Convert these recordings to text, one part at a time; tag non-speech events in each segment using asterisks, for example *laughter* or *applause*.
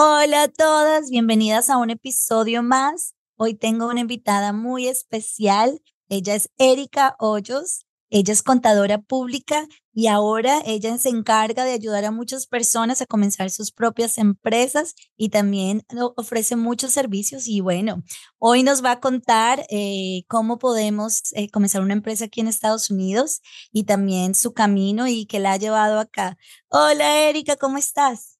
Hola a todas, bienvenidas a un episodio más. Hoy tengo una invitada muy especial. Ella es Erika Hoyos. Ella es contadora pública y ahora ella se encarga de ayudar a muchas personas a comenzar sus propias empresas y también ofrece muchos servicios. Y bueno, hoy nos va a contar eh, cómo podemos eh, comenzar una empresa aquí en Estados Unidos y también su camino y que la ha llevado acá. Hola Erika, ¿cómo estás?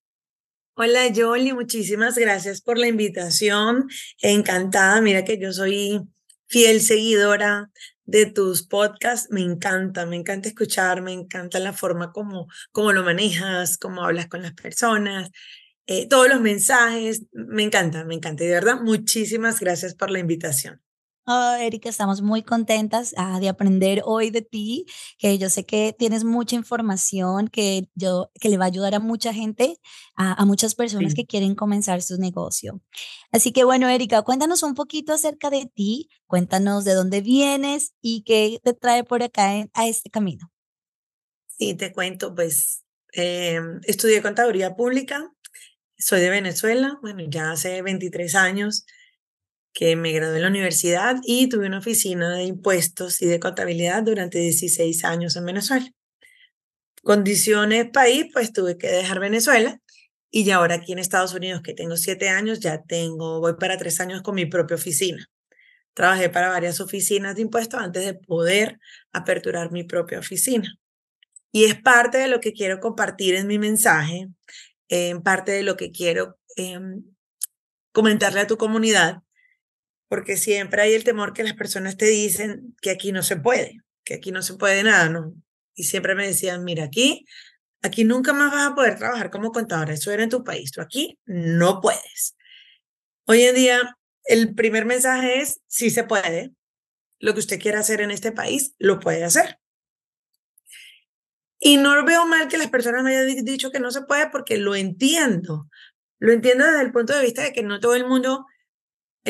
Hola Jolie, muchísimas gracias por la invitación. Encantada, mira que yo soy fiel seguidora de tus podcasts. Me encanta, me encanta escuchar, me encanta la forma como, como lo manejas, cómo hablas con las personas, eh, todos los mensajes. Me encanta, me encanta. Y de verdad, muchísimas gracias por la invitación. Oh, Erika, estamos muy contentas ah, de aprender hoy de ti, que yo sé que tienes mucha información que, yo, que le va a ayudar a mucha gente, a, muchas personas que quieren comenzar su negocio. Así que bueno, Erika, cuéntanos un poquito acerca de ti, cuéntanos de dónde vienes y qué te trae por acá a este camino. Sí, te cuento, pues em, estudié contaduría pública, soy de Venezuela, bueno, ya hace 23 años que me gradué en la universidad y tuve una oficina de impuestos y de contabilidad durante 16 años en Venezuela. Condiciones país, pues tuve que dejar Venezuela y ya ahora aquí en Estados Unidos, que tengo siete años, ya tengo, voy para tres años con mi propia oficina. Trabajé para varias oficinas de impuestos antes de poder aperturar mi propia oficina. Y es parte de lo que quiero compartir en mi mensaje, en parte de lo que quiero em, comentarle a tu comunidad porque siempre hay el temor que las personas te dicen que aquí no se puede, que aquí no se puede nada, ¿no? Y siempre me decían, mira, aquí, aquí nunca más vas a poder trabajar como contadora, eso era en tu país, tú aquí no puedes. Hoy en día, el primer mensaje es, sí se puede, lo que usted quiera hacer en este país, lo puede hacer. Y no veo mal que las personas me hayan dicho que no se puede porque lo entiendo. Lo entiendo desde el punto de vista de que no todo el mundo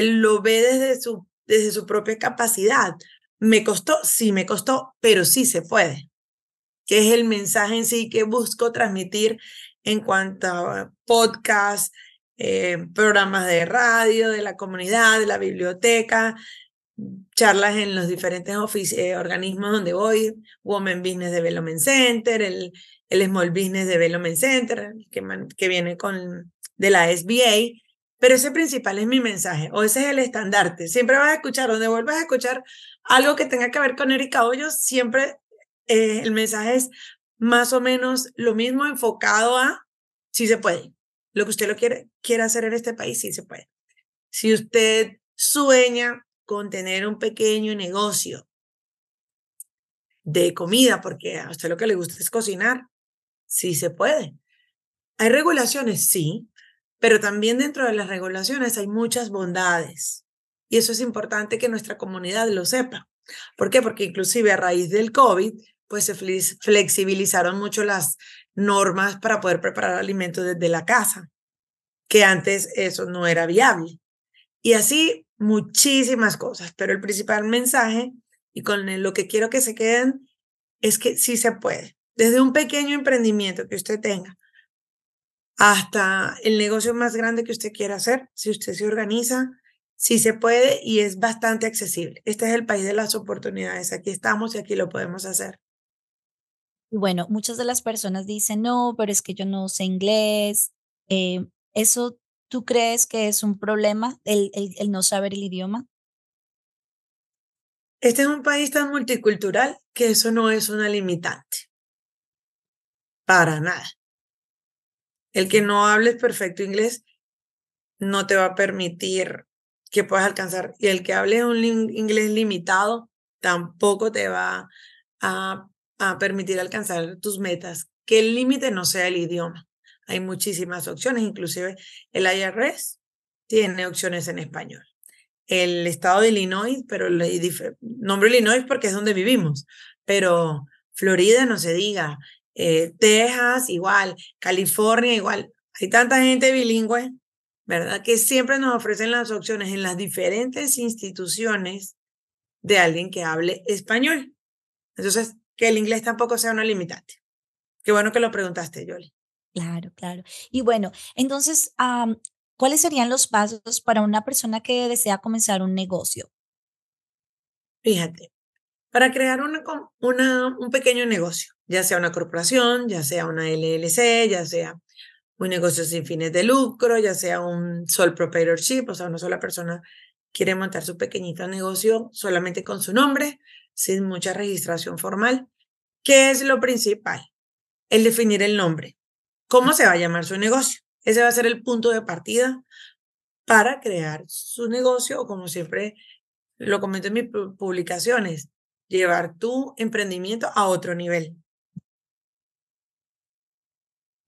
lo ve desde su, desde su propia capacidad. ¿Me costó? Sí, me costó, pero sí se puede. Que es el mensaje en sí que busco transmitir en cuanto a podcast, eh, programas de radio, de la comunidad, de la biblioteca, charlas en los diferentes eh, organismos donde voy, Women Business Development Center, el, el Small Business Development Center, que, que viene con de la SBA, pero ese principal es mi mensaje, o ese es el estandarte. Siempre vas a escuchar, donde vuelvas a escuchar algo que tenga que ver con Erika Hoyos, siempre eh, el mensaje es más o menos lo mismo enfocado a si se puede. Lo que usted lo quiere, quiere hacer en este país, sí se puede. Si usted sueña con tener un pequeño negocio de comida, porque a usted lo que le gusta es cocinar, sí se puede. ¿Hay regulaciones? Sí, pero también dentro de las regulaciones hay muchas bondades. Y eso es importante que nuestra comunidad lo sepa. ¿Por qué? Porque inclusive a raíz del COVID, pues se flexibilizaron mucho las normas para poder preparar alimentos desde la casa, que antes eso no era viable. Y así muchísimas cosas, pero el principal mensaje y con lo que quiero que se queden es que sí se puede. Desde un pequeño emprendimiento que usted tenga, hasta el negocio más grande que usted quiera hacer, si usted se organiza, sí se puede y es bastante accesible. Este es el país de las oportunidades. Aquí estamos y aquí lo podemos hacer. Bueno, muchas de las personas dicen, no, pero es que yo no sé inglés. Eh, ¿Eso tú crees que es un problema, el, el, el no saber el idioma? Este es un país tan multicultural que eso no es una limitante. Para nada. El que no hables perfecto inglés no te va a permitir que puedas alcanzar. Y el que hable un inglés limitado tampoco te va a, permitir alcanzar tus metas. Que el límite no sea el idioma. Hay muchísimas opciones, inclusive el IRS tiene opciones en español. El estado de Illinois, pero el nombre Illinois porque es donde vivimos, pero Florida no se diga, eh, Texas igual, California igual. Hay tanta gente bilingüe, ¿verdad? Que siempre nos ofrecen las opciones en las diferentes instituciones de alguien que hable español. Entonces, que el inglés tampoco sea una limitante. Qué bueno que lo preguntaste, Yoli. Claro, claro. Y bueno, entonces, ¿cuáles serían los pasos para una persona que desea comenzar un negocio? Fíjate, para crear una, una, un pequeño negocio, ya sea una corporación, ya sea una LLC, ya sea un negocio sin fines de lucro, ya sea un sole proprietorship, o sea, una sola persona quiere montar su pequeñito negocio solamente con su nombre, sin mucha registración formal. ¿Qué es lo principal? El definir el nombre. ¿Cómo se va a llamar su negocio? Ese va a ser el punto de partida para crear su negocio o como siempre lo comento en mis publicaciones, llevar tu emprendimiento a otro nivel.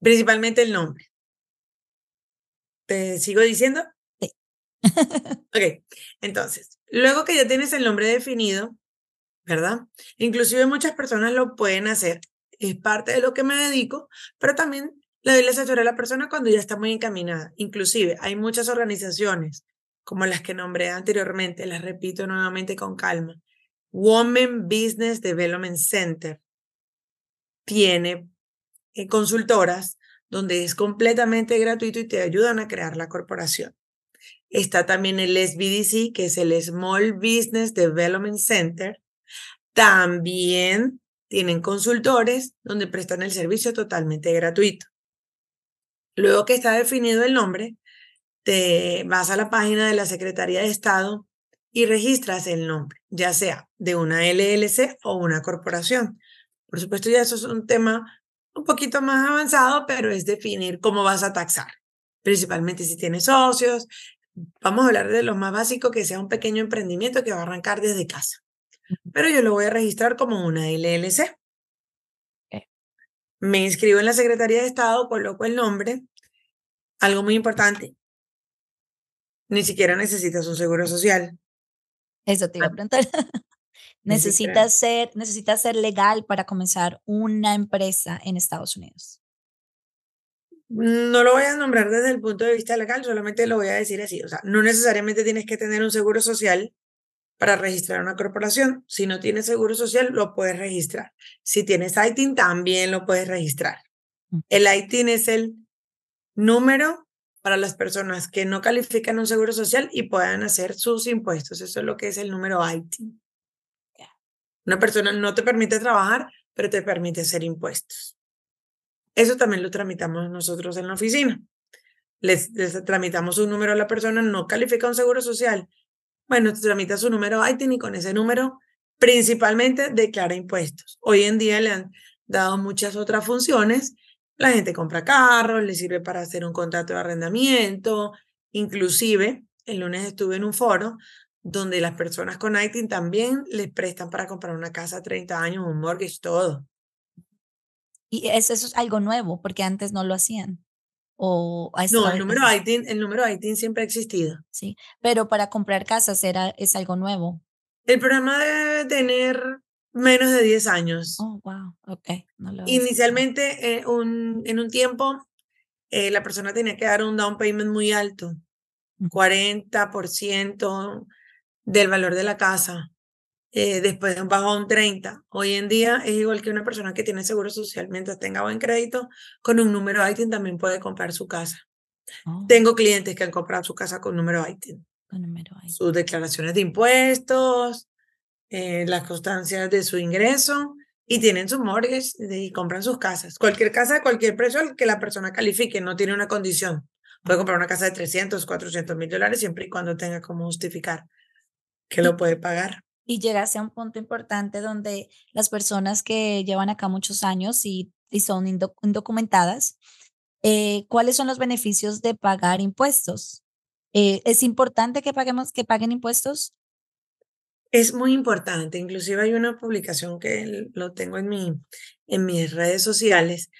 Principalmente el nombre. ¿Te sigo diciendo? Sí. *laughs* ok, entonces, luego que ya tienes el nombre definido, ¿verdad? Inclusive muchas personas lo pueden hacer. Es parte de lo que me dedico, pero también le doy la asesoría a la persona cuando ya está muy encaminada. Inclusive hay muchas organizaciones como las que nombré anteriormente, las repito nuevamente con calma, Women Business Development Center tiene eh, consultoras donde es completamente gratuito y te ayudan a crear la corporación. Está también el SBDC, que es el Small Business Development Center. También tienen consultores donde prestan el servicio totalmente gratuito. Luego que está definido el nombre, te vas a la página de la Secretaría de Estado y registras el nombre, ya sea de una LLC o una corporación. Por supuesto, ya eso es un tema un poquito más avanzado, pero es definir cómo vas a taxar, principalmente si tienes socios. Vamos a hablar de lo más básico, que sea un pequeño emprendimiento que va a arrancar desde casa. Pero yo lo voy a registrar como una LLC. Me inscribo en la Secretaría de Estado, coloco el nombre. Algo muy importante, ni siquiera necesitas un seguro social. Eso te iba a preguntar. *laughs* necesitas ser, necesitas ser legal para comenzar una empresa en Estados Unidos. No lo voy a nombrar desde el punto de vista legal, solamente lo voy a decir así. O sea, no necesariamente tienes que tener un seguro social para registrar una corporación. Si no tienes seguro social, lo puedes registrar. Si tienes ITIN, también lo puedes registrar. Mm. El ITIN es el número para las personas que no califican un seguro social y puedan hacer sus impuestos. Eso es lo que es el número ITIN. Una persona no te permite trabajar, pero te permite hacer impuestos. Eso también lo tramitamos nosotros en la oficina. Les, tramitamos un número a la persona, no califica un seguro social. Bueno, te tramita su número ITIN y con ese número principalmente declara impuestos. Hoy en día le han dado muchas otras funciones la gente compra carros, le sirve para hacer un contrato de arrendamiento. Inclusive, el lunes estuve en un foro donde las personas con ITIN también les prestan para comprar una casa a 30 años, un mortgage, todo. Y eso, es algo nuevo, porque antes no lo hacían. O no, el número, ITIN, el número ITIN siempre ha existido. Sí, pero para comprar casas era, es algo nuevo. El programa debe tener menos de 10 años. Oh, wow, ok. Inicialmente, eh, un, en un tiempo, eh, la persona tenía que dar un down payment muy alto, 40% del valor de la casa. Eh, después bajó a un 30. Hoy en día es igual que una persona que tiene seguro social, mientras tenga buen crédito, con un número ITIN también puede comprar su casa. Oh. Tengo clientes que han comprado su casa con número ITIN. Con número ITIN. Sus declaraciones de impuestos, eh, las constancias de su ingreso y tienen su mortgage y compran sus casas. Cualquier casa de cualquier precio al que la persona califique, no tiene una condición. Puede comprar una casa de 300, 400 mil dólares siempre y cuando tenga como justificar que lo puede pagar. Y llegase a un punto importante donde las personas que llevan acá muchos años y, y son indocumentadas, eh, ¿cuáles son los beneficios de pagar impuestos? Eh, ¿Es importante que, paguemos, que paguen impuestos? Es muy importante, inclusive hay una publicación que lo tengo en, mi, en mis redes sociales.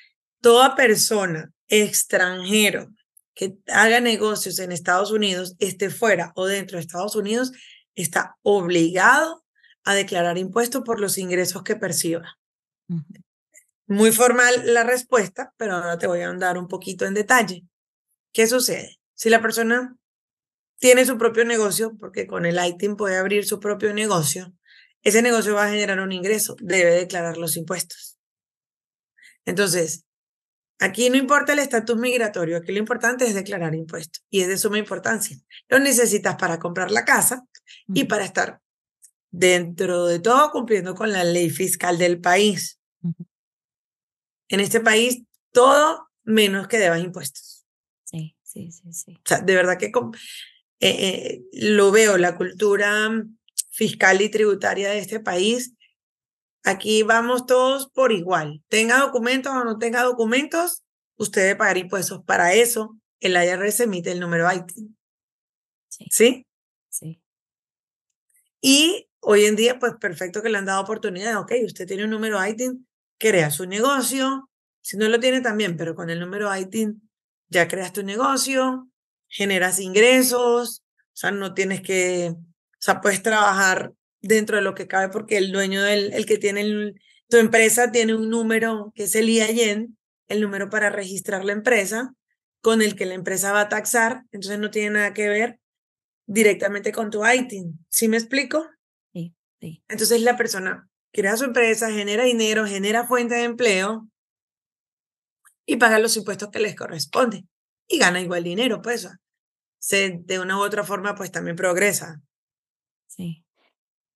Toda persona extranjero que haga negocios en Estados Unidos, esté fuera o dentro de Estados Unidos, está obligado a declarar impuestos por los ingresos que perciba. Muy formal la respuesta, pero ahora te voy a dar un poquito en detalle. ¿Qué sucede? Si la persona tiene su propio negocio, porque con el ITIN puede abrir su propio negocio, ese negocio va a generar un ingreso, debe declarar los impuestos. Entonces, aquí no importa el estatus migratorio, aquí lo importante es declarar impuestos y es de suma importancia. Lo necesitas para comprar la casa y para estar dentro de todo cumpliendo con la ley fiscal del país. En este país, todo menos que debas impuestos. Sí, sí, sí, sí. O sea, de verdad que eh, eh, lo veo, la cultura fiscal y tributaria de este país. Aquí vamos todos por igual. Tenga documentos o no tenga documentos, usted debe pagar impuestos. Para eso, el IRS emite el número ITIN. Sí. ¿Sí? Sí. Y hoy en día, pues perfecto que le han dado oportunidad. Ok, usted tiene un número ITIN, crea su negocio. Si no lo tiene también, pero con el número ITIN ya creas tu negocio, generas ingresos, o sea, no tienes que, o sea, puedes trabajar dentro de lo que cabe porque el dueño del, el que tiene tu empresa tiene un número que es el IAN, el número para registrar la empresa, con el que la empresa va a taxar, entonces no tiene nada que ver directamente con tu ITIN. ¿Sí me explico? Sí, sí. Entonces la persona crea su empresa, genera dinero, genera fuente de empleo y paga los impuestos que les corresponde y gana igual dinero, pues se, de una u otra forma pues también progresa. Sí.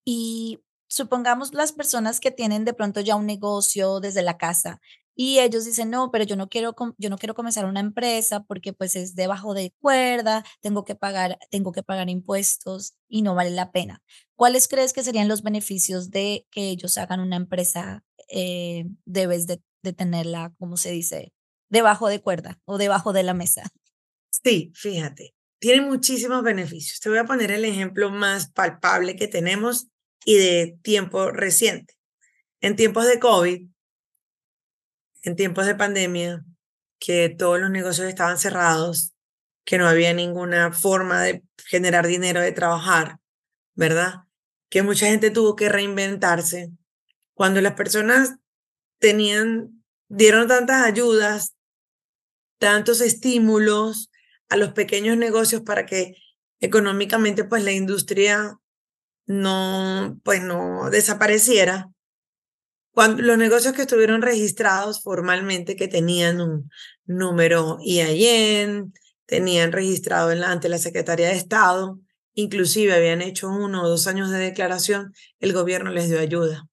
Y supongamos las personas que tienen de pronto ya un negocio desde la casa y ellos dicen, no, pero yo no quiero, yo no quiero comenzar una empresa porque pues es debajo de cuerda, tengo que pagar, tengo que pagar impuestos y no vale la pena. ¿Cuáles crees que serían los beneficios de que ellos hagan una empresa? Eh, debes de, de tenerla, ¿cómo se dice? debajo de cuerda o debajo de la mesa. Sí, fíjate, tiene muchísimos beneficios. Te voy a poner el ejemplo más palpable que tenemos y de tiempo reciente. En tiempos de COVID, en tiempos de pandemia, que todos los negocios estaban cerrados, que no había ninguna forma de generar dinero, de trabajar, ¿verdad? Que mucha gente tuvo que reinventarse. Cuando las personas tenían, dieron tantas ayudas, tantos estímulos a los pequeños negocios para que económicamente pues la industria no pues no desapareciera. Cuando los negocios que estuvieron registrados formalmente que tenían un número IAN, tenían registrado en la, ante la Secretaría de Estado, inclusive habían hecho uno o dos años de declaración, el gobierno les dio ayuda.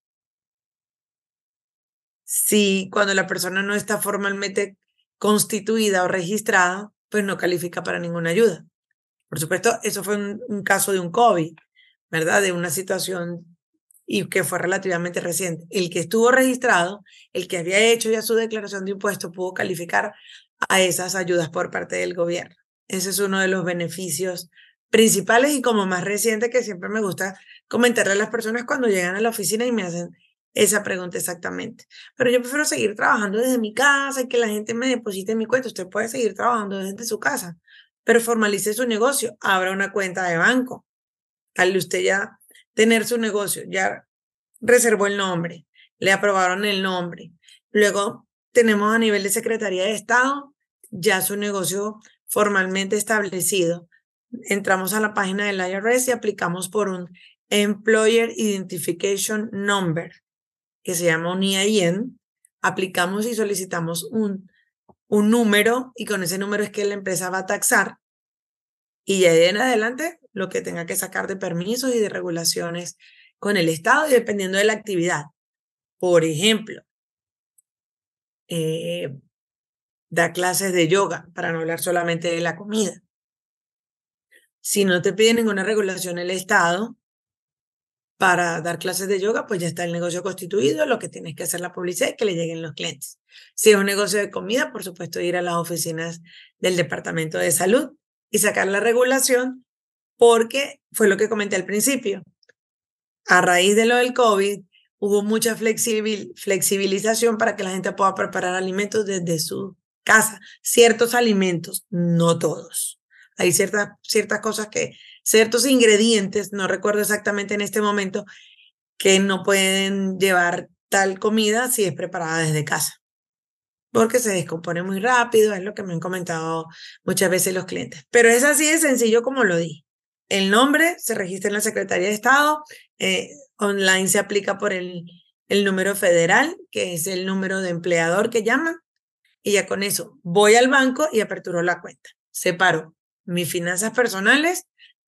Si cuando la persona no está formalmente constituida o registrada, pues no califica para ninguna ayuda. Por supuesto, eso fue un, caso de un COVID, ¿verdad? De una situación y que fue relativamente reciente. El que estuvo registrado, el que había hecho ya su declaración de impuestos, pudo calificar a esas ayudas por parte del gobierno. Ese es uno de los beneficios principales y como más reciente que siempre me gusta comentarle a las personas cuando llegan a la oficina y me hacen, esa pregunta exactamente. Pero yo prefiero seguir trabajando desde mi casa y que la gente me deposite en mi cuenta. Usted puede seguir trabajando desde su casa, pero formalice su negocio, abra una cuenta de banco. Al usted ya tener su negocio, ya reservó el nombre, le aprobaron el nombre. Luego tenemos a nivel de Secretaría de Estado ya su negocio formalmente establecido. Entramos a la página del IRS y aplicamos por un Employer Identification Number que se llama un IAN, aplicamos y solicitamos un, un número y con ese número es que la empresa va a taxar y de ahí en adelante lo que tenga que sacar de permisos y de regulaciones con el Estado y dependiendo de la actividad. Por ejemplo, eh, da clases de yoga, para no hablar solamente de la comida. Si no te pide ninguna regulación el Estado, para dar clases de yoga, pues ya está el negocio constituido, lo que tienes que hacer la publicidad es que le lleguen los clientes. Si es un negocio de comida, por supuesto, ir a las oficinas del Departamento de Salud y sacar la regulación, porque fue lo que comenté al principio. A raíz de lo del COVID, hubo mucha flexibilización para que la gente pueda preparar alimentos desde su casa. Ciertos alimentos, no todos. Hay ciertas, ciertas cosas que, ciertos ingredientes, no recuerdo exactamente en este momento, que no pueden llevar tal comida si es preparada desde casa. Porque se descompone muy rápido, es lo que me han comentado muchas veces los clientes. Pero es así de sencillo como lo di. El nombre se registra en la Secretaría de Estado, eh, online se aplica por el, el número federal, que es el número de empleador que llaman, y ya con eso voy al banco y aperturo la cuenta. Separo mis finanzas personales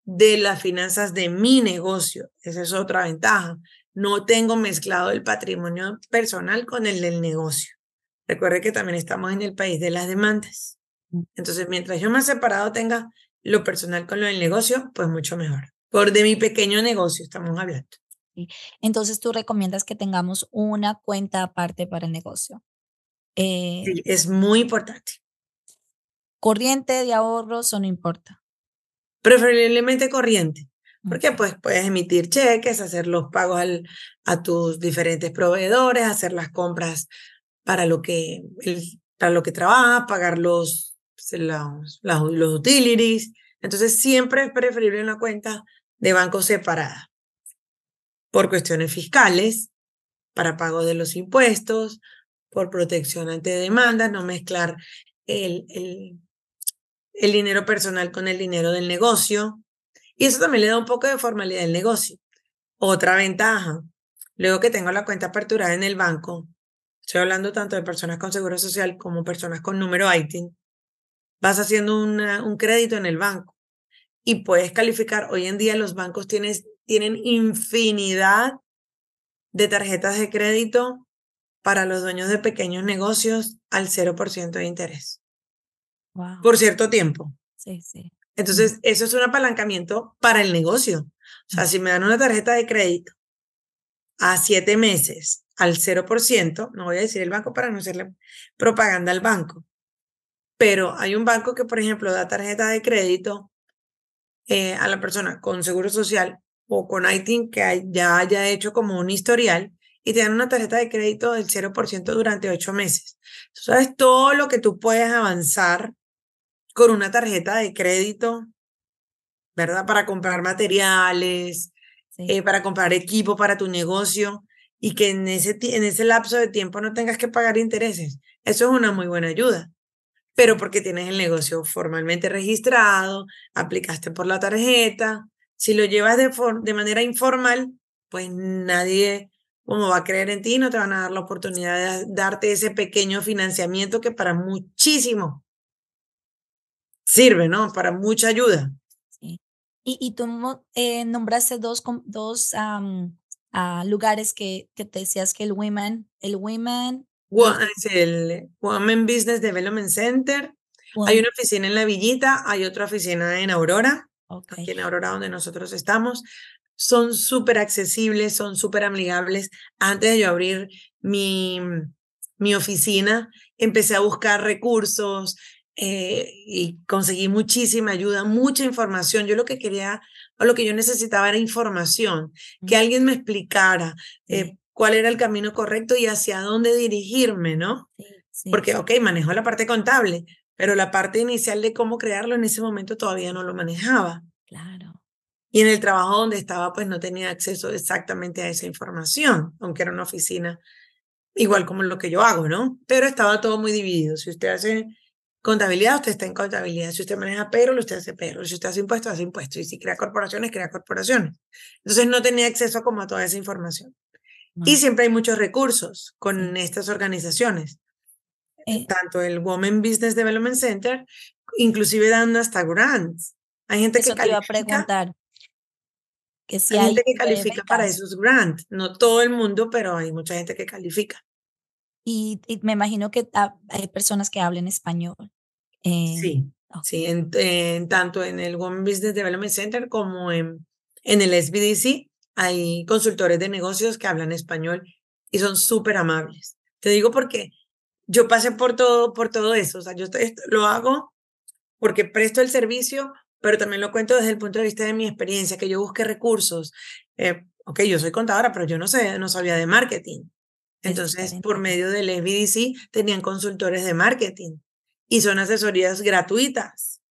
de las finanzas de mi negocio. Esa es otra ventaja. No tengo mezclado el patrimonio personal con el del negocio. Recuerde que también estamos en el país de las demandas. Entonces, mientras yo más separado tenga lo personal con lo del negocio, pues mucho mejor. Por de mi pequeño negocio estamos hablando. Entonces, tú recomiendas que tengamos una cuenta aparte para el negocio. Eh, sí, es muy importante. Corriente de ahorros o no importa. Preferiblemente corriente, porque pues puedes emitir cheques, hacer los pagos al, a tus diferentes proveedores, hacer las compras para lo que, para lo que trabajas, pagar los, los, los utilities. Entonces siempre es preferible una cuenta de banco separada por cuestiones fiscales, para pago de los impuestos, por protección ante demandas, no mezclar el, el, el dinero personal con el dinero del negocio. Y eso también le da un poco de formalidad al negocio. Otra ventaja, luego que tengo la cuenta aperturada en el banco, estoy hablando tanto de personas con seguro social como personas con número ITIN, vas haciendo un crédito en el banco y puedes calificar. Hoy en día los bancos tienen infinidad de tarjetas de crédito para los dueños de pequeños negocios al 0% de interés. Por cierto tiempo. Sí, sí. Entonces, eso es un apalancamiento para el negocio. O sea, si me dan una tarjeta de crédito a siete meses al 0%, no voy a decir el banco para no hacerle propaganda al banco, pero hay un banco que, por ejemplo, da tarjeta de crédito eh, a la persona con seguro social o con ITIN que ya haya hecho como un historial y te dan una tarjeta de crédito del 0% durante ocho meses. Tú sabes todo lo que tú puedes avanzar con una tarjeta de crédito, ¿verdad? Para comprar materiales, eh, para comprar equipo para tu negocio y que en ese, en ese lapso de tiempo no tengas que pagar intereses. Eso es una muy buena ayuda. Pero porque tienes el negocio formalmente registrado, aplicaste por la tarjeta. Si lo llevas de, de manera informal, pues nadie como va a creer en ti, no te van a dar la oportunidad de darte ese pequeño financiamiento que para muchísimo sirve, ¿no? Para mucha ayuda. Sí. Y, y tú eh, nombraste dos, dos lugares que, que te decías que el Women, el Women... Es el Women Business Development Center. Hay una oficina en La Villita, hay otra oficina en Aurora, aquí en Aurora donde nosotros estamos. Son súper accesibles, son súper amigables. Antes de yo abrir mi, mi oficina, empecé a buscar recursos, eh, y conseguí muchísima ayuda, mucha información. Yo lo que quería o lo que yo necesitaba era información, que alguien me explicara eh, cuál era el camino correcto y hacia dónde dirigirme, ¿no? Porque, ok, manejo la parte contable, pero la parte inicial de cómo crearlo en ese momento todavía no lo manejaba. Claro. Y en el trabajo donde estaba, pues no tenía acceso exactamente a esa información, aunque era una oficina igual como lo que yo hago, ¿no? Pero estaba todo muy dividido. Si usted hace Contabilidad, usted está en contabilidad. Si usted maneja payroll, usted hace payroll. Si usted hace impuestos, hace impuestos. Y si crea corporaciones, crea corporaciones. Entonces no tenía acceso a como a toda esa información. Y siempre hay muchos recursos con estas organizaciones. Eh. Tanto el Women Business Development Center, inclusive dando hasta grants. Hay gente que califica. a preguntar. Que si hay gente que califica para esos grants. No todo el mundo, pero hay mucha gente que califica. Y, me imagino que hay personas que hablen español. sí, sí, en, tanto en el Women Business Development Center como en, en el SBDC hay consultores de negocios que hablan español y son súper amables. Te digo porque yo pasé por todo, por todo eso. O sea, yo lo hago porque presto el servicio, pero también lo cuento desde el punto de vista de mi experiencia, que yo busqué recursos. Eh, ok, yo soy contadora, pero yo no sé, no sabía de marketing. Entonces, por medio del SBDC tenían consultores de marketing y son asesorías gratuitas,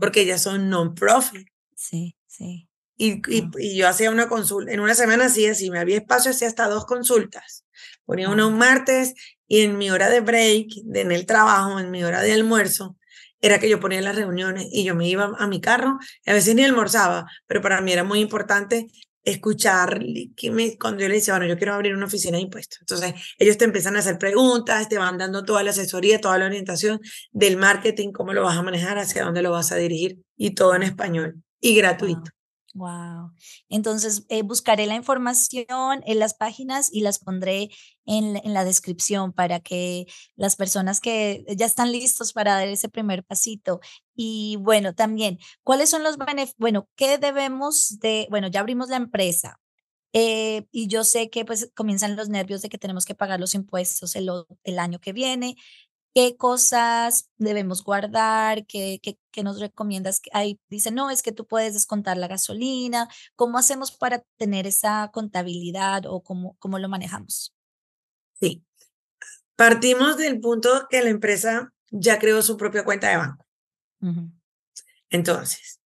porque ellas son non-profit. Sí, sí. Y, y, yo hacía una consulta, en una semana hacía, si me había espacio, hacía hasta dos consultas. Ponía una un martes y en mi hora de break, en el trabajo, en mi hora de almuerzo, era que yo ponía las reuniones y yo me iba a mi carro, y a veces ni almorzaba, pero para mí era muy importante escuchar que me, cuando yo le decía, bueno, yo quiero abrir una oficina de impuestos. Entonces, ellos te empiezan a hacer preguntas, te van dando toda la asesoría, toda la orientación del marketing, cómo lo vas a manejar, hacia dónde lo vas a dirigir y todo en español y gratuito. Wow. Entonces, eh, buscaré la información en las páginas y las pondré en, en, la descripción para que las personas que ya están listos para dar ese primer pasito. Y bueno, también, ¿cuáles son los beneficios? Bueno, ¿qué debemos de, bueno, ya abrimos la empresa, eh, y yo sé que pues comienzan los nervios de que tenemos que pagar los impuestos el, el año que viene qué cosas debemos guardar, qué, qué, nos recomiendas. Ahí dice, no, es que tú puedes descontar la gasolina. ¿Cómo hacemos para tener esa contabilidad o cómo, cómo lo manejamos? Sí. Partimos del punto que la empresa ya creó su propia cuenta de banco. Entonces,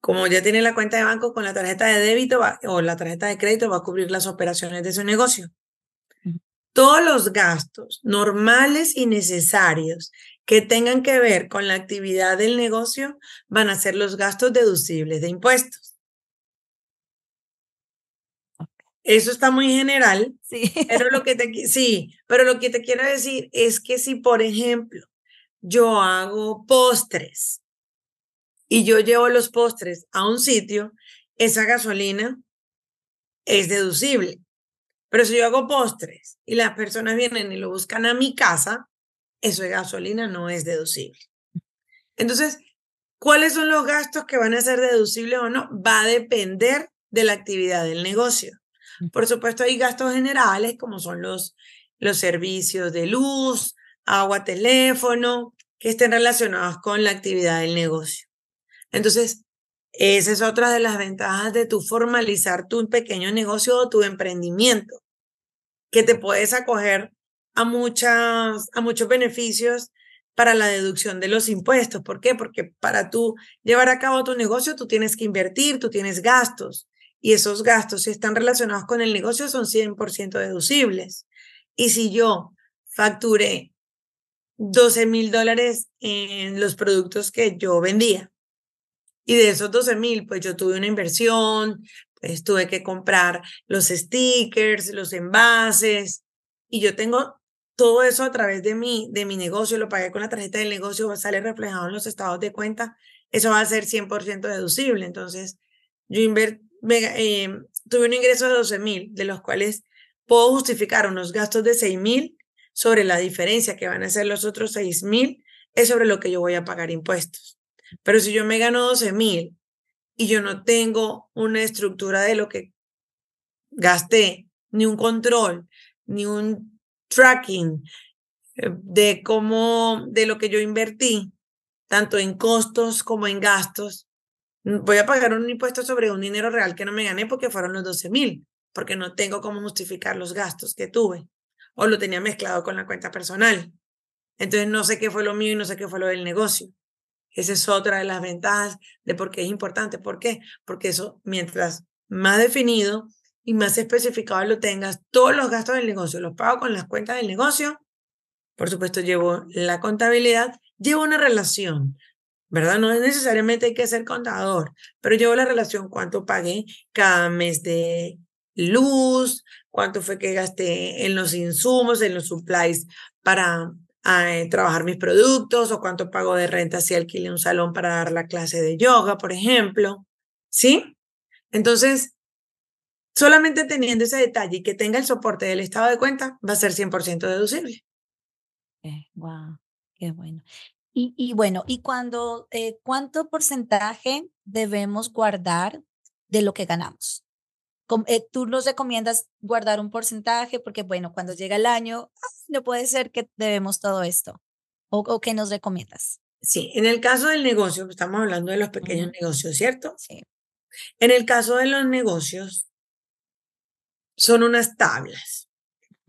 como ya tiene la cuenta de banco con la tarjeta de débito o la tarjeta de crédito, va a cubrir las operaciones de su negocio todos los gastos normales y necesarios que tengan que ver con la actividad del negocio van a ser los gastos deducibles de impuestos. Eso está muy general, sí. pero lo que te sí, pero lo que te quiero decir es que si por ejemplo yo hago postres y yo llevo los postres a un sitio, esa gasolina es deducible. Pero si yo hago postres y las personas vienen y lo buscan a mi casa, eso de gasolina no es deducible. Entonces, ¿cuáles son los gastos que van a ser deducibles o no? Va a depender de la actividad del negocio. Por supuesto, hay gastos generales como son los, los servicios de luz, agua, teléfono, que estén relacionados con la actividad del negocio. Entonces, esa es otra de las ventajas de tu formalizar tu pequeño negocio o tu emprendimiento, que te puedes acoger a, muchas, a muchos beneficios para la deducción de los impuestos. ¿Por qué? Porque para tú llevar a cabo tu negocio, tú tienes que invertir, tú tienes gastos y esos gastos, si están relacionados con el negocio, son 100% deducibles. Y si yo facturé 12 mil dólares en los productos que yo vendía y de esos 12 mil, pues yo tuve una inversión, pues tuve que comprar los stickers, los envases, y yo tengo todo eso a través de mi, de mi negocio, lo pagué con la tarjeta del negocio, sale reflejado en los estados de cuenta, eso va a ser 100% deducible. Entonces, yo eh, tuve un ingreso de 12 mil, de los cuales puedo justificar unos gastos de 6 mil sobre la diferencia que van a ser los otros 6 mil, es sobre lo que yo voy a pagar impuestos. Pero si yo me gano 12 mil y yo no tengo una estructura de lo que gasté, ni un control, ni un tracking eh, de cómo, de lo que yo invertí, tanto en costos como en gastos, voy a pagar un impuesto sobre un dinero real que no me gané porque fueron los 12 mil, porque no tengo cómo justificar los gastos que tuve o lo tenía mezclado con la cuenta personal. Entonces no sé qué fue lo mío y no sé qué fue lo del negocio. Esa es otra de las ventajas de por qué es importante. ¿Por qué? Porque eso, mientras más definido y más especificado lo tengas, todos los gastos del negocio los pago con las cuentas del negocio. Por supuesto, llevo la contabilidad, llevo una relación, ¿verdad? No es necesariamente hay que ser contador, pero llevo la relación cuánto pagué cada mes de luz, cuánto fue que gasté en los insumos, en los supplies para a eh, trabajar mis productos o cuánto pago de renta si alquile un salón para dar la clase de yoga, por ejemplo. ¿Sí? Entonces, solamente teniendo ese detalle y que tenga el soporte del estado de cuenta, va a ser 100% deducible. wow, qué bueno. Y, y bueno, ¿y cuando, eh, cuánto porcentaje debemos guardar de lo que ganamos? Eh, tú nos recomiendas guardar un porcentaje porque, bueno, cuando llega el año, no puede ser que debemos todo esto. ¿O, qué nos recomiendas? Sí, en el caso del negocio, estamos hablando de los pequeños negocios, ¿cierto? Sí. En el caso de los negocios, son unas tablas,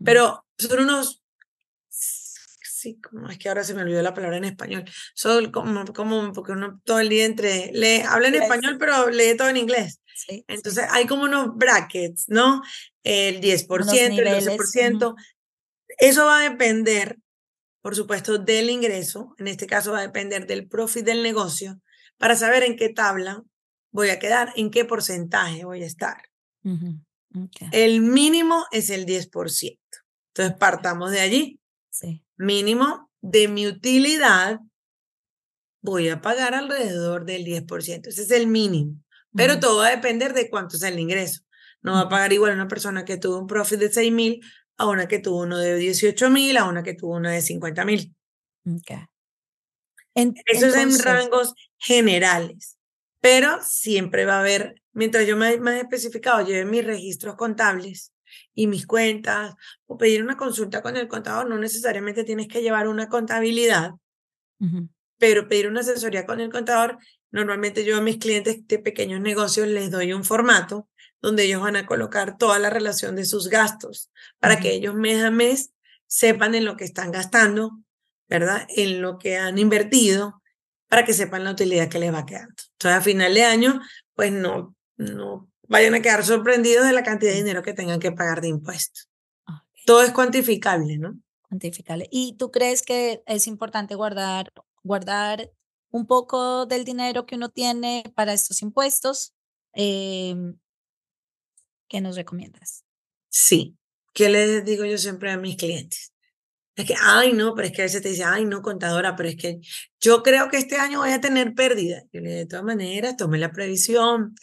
pero son unos sí, como es que ahora se me olvidó la palabra en español. Soy como, como porque uno todo el día entre, lee, habla en español, pero lee todo en inglés. Entonces hay como unos brackets, ¿no? El 10%, el 12%. Eso va a depender, por supuesto, del ingreso. En este caso va a depender del profit del negocio para saber en qué tabla voy a quedar, en qué porcentaje voy a estar. El mínimo es el 10%. Entonces partamos de allí. Sí. Mínimo de mi utilidad voy a pagar alrededor del 10%. Ese es el mínimo. Pero todo va a depender de cuánto es el ingreso. No va a pagar igual una persona que tuvo un profit de 6 mil a una que tuvo uno de 18 mil a una que tuvo uno de 50 mil. Okay. Eso es en rangos generales. Pero siempre va a haber, mientras yo me más especificado, lleve mis registros contables y mis cuentas o pedir una consulta con el contador, no necesariamente tienes que llevar una contabilidad, pero pedir una asesoría con el contador, normalmente yo a mis clientes de pequeños negocios les doy un formato donde ellos van a colocar toda la relación de sus gastos para que ellos mes a mes sepan en lo que están gastando, ¿verdad? En lo que han invertido, para que sepan la utilidad que les va quedando. Entonces, a final de año, pues no, no vayan a quedar sorprendidos de la cantidad de dinero que tengan que pagar de impuestos. Todo es cuantificable, ¿no? Cuantificable. ¿Y tú crees que es importante guardar, guardar un poco del dinero que uno tiene para estos impuestos? Em, ¿Qué nos recomiendas? Sí. ¿Qué les digo yo siempre a mis clientes? Es que, ay, no, pero es que a veces te dice, ay, no, contadora, pero es que yo creo que este año voy a tener pérdida. Yo le de todas maneras, tome la previsión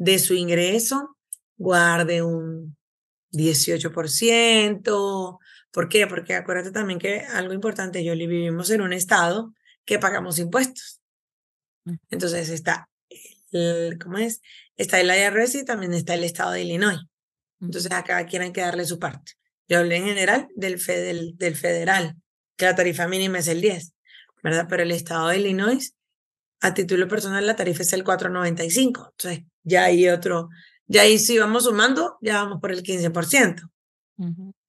de su ingreso, guarde un 18%. ¿Por qué? Porque acuérdate también que algo importante, yo vivimos en un estado que pagamos impuestos. Mm. Entonces está, el, ¿cómo es? Está el IRS y también está el estado de Illinois. Entonces acá quieren que darle su parte. Yo hablé en general del, del, federal, que la tarifa mínima es el 10, ¿verdad? Pero el estado de Illinois, a título personal, la tarifa es el 4.95. Entonces, ya hay otro, ya ahí si vamos sumando, ya vamos por el 15%.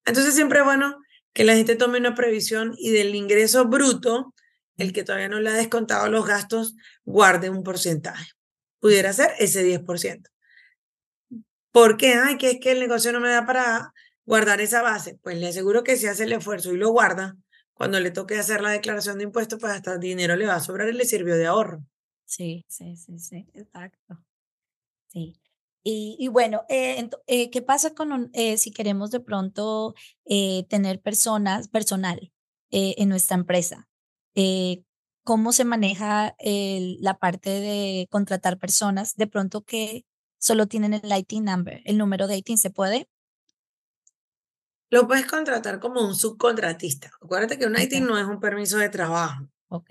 Entonces, siempre es bueno que la gente tome una previsión y del ingreso bruto, el que todavía no le ha descontado los gastos, guarde un porcentaje. Pudiera ser ese 10%. ¿Por qué? Ay, que es que el negocio no me da para guardar esa base, pues le aseguro que si hace el esfuerzo y lo guarda, cuando le toque hacer la declaración de impuestos, pues hasta dinero le va a sobrar y le sirvió de ahorro. Sí, sí, sí, sí, exacto. Sí. Y, y bueno, eh, eh, ¿qué pasa con eh, si queremos de pronto tener personas, personal en nuestra empresa? ¿Cómo se maneja la parte de contratar personas? De pronto que solo tienen el IT number, el número de IT, ¿se puede? Lo puedes contratar como un subcontratista. Acuérdate que un IT no es un permiso de trabajo. Ok.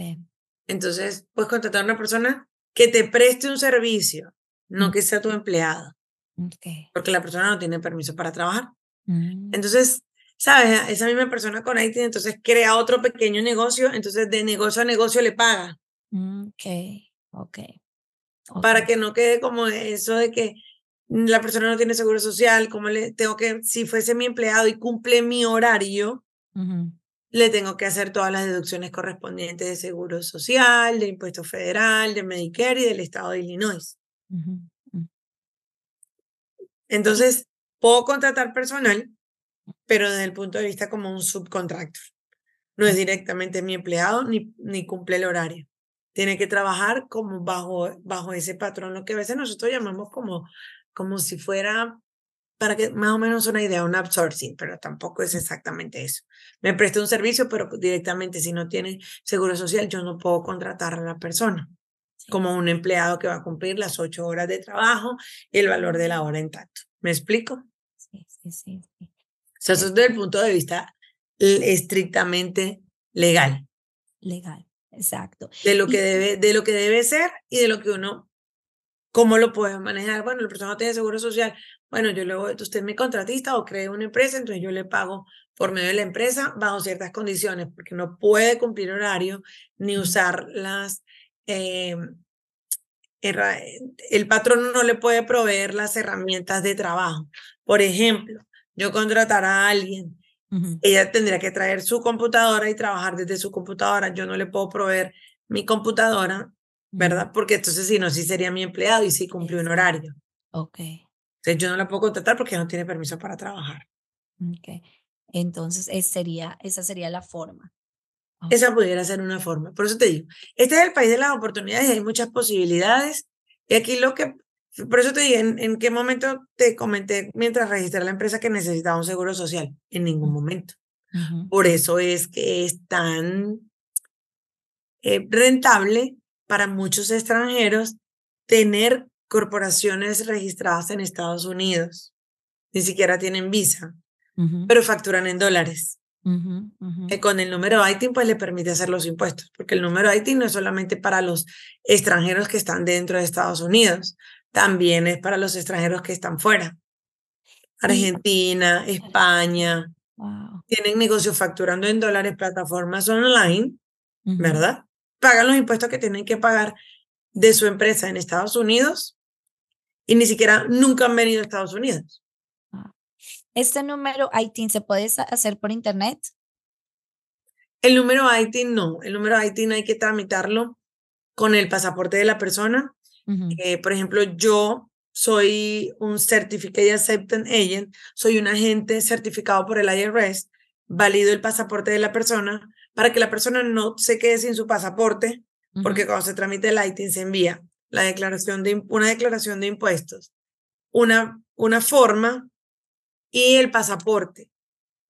Entonces, puedes contratar a una persona que te preste un servicio, no mm. que sea tu empleado. Okay. Porque la persona no tiene permiso para trabajar. Mm. Entonces, ¿sabes? Esa misma persona con IT, entonces crea otro pequeño negocio, entonces de negocio a negocio le paga. Mm, ok, ok. Para que no quede como eso de que la persona no tiene seguro social, como le tengo que, si fuese mi empleado y cumple mi horario, le tengo que hacer todas las deducciones correspondientes de seguro social, de impuesto federal, de Medicare y del estado de Illinois. Mm. Entonces, puedo contratar personal, pero desde el punto de vista como un subcontractor. No es directamente mi empleado ni, ni cumple el horario. Tiene que trabajar como bajo, bajo ese patrón, lo que a veces nosotros llamamos como como si fuera, para que más o menos una idea, un outsourcing, pero tampoco es exactamente eso. Me presta un servicio, pero directamente si no tiene seguro social, yo no puedo contratar a la persona como un empleado que va a cumplir las ocho horas de trabajo y el valor de la hora en tanto. ¿Me explico? Sí, sí, sí. O sea, eso es desde el punto de vista estrictamente legal. Legal, exacto. De lo que debe, de lo que debe ser y de lo que uno ¿Cómo lo puedo manejar? Bueno, la persona no tiene seguro social. Bueno, yo luego, usted es mi contratista o cree una empresa, entonces yo le pago por medio de la empresa bajo ciertas condiciones, porque no puede cumplir horario ni usar las... Eh, el patrón no le puede proveer las herramientas de trabajo. Por ejemplo, yo contratar a alguien ella tendría que traer su computadora y trabajar desde su computadora. Yo no le puedo proveer mi computadora, ¿verdad? Porque entonces si no, sí sería mi empleado y sí cumplió un horario. Ok. Entonces yo no la puedo contratar porque no tiene permiso para trabajar. Ok. Entonces esa sería, esa sería la forma. Esa pudiera ser una forma. Por eso te digo, este es el país de las oportunidades y hay muchas posibilidades. Y aquí lo que, por eso te digo, ¿en, qué momento te comenté mientras registré la empresa que necesitaba un seguro social? En ningún momento. Por eso es que es tan eh, rentable para muchos extranjeros tener corporaciones registradas en Estados Unidos. Ni siquiera tienen visa, pero facturan en dólares. Que con el número ITIN pues le permite hacer los impuestos, porque el número ITIN no es solamente para los extranjeros que están dentro de Estados Unidos, también es para los extranjeros que están fuera. Argentina, España, tienen negocios facturando en dólares, plataformas online, ¿verdad? Pagan los impuestos que tienen que pagar de su empresa en Estados Unidos y ni siquiera nunca han venido a Estados Unidos. ¿Este número ITIN se puede hacer por internet? El número ITIN no. El número ITIN hay que tramitarlo con el pasaporte de la persona. Eh, por ejemplo, yo soy un Certificate Acceptance Agent, soy un agente certificado por el IRS, valido el pasaporte de la persona para que la persona no se quede sin su pasaporte, porque cuando se tramite el ITIN se envía la declaración de, una declaración de impuestos, una, una forma y el pasaporte.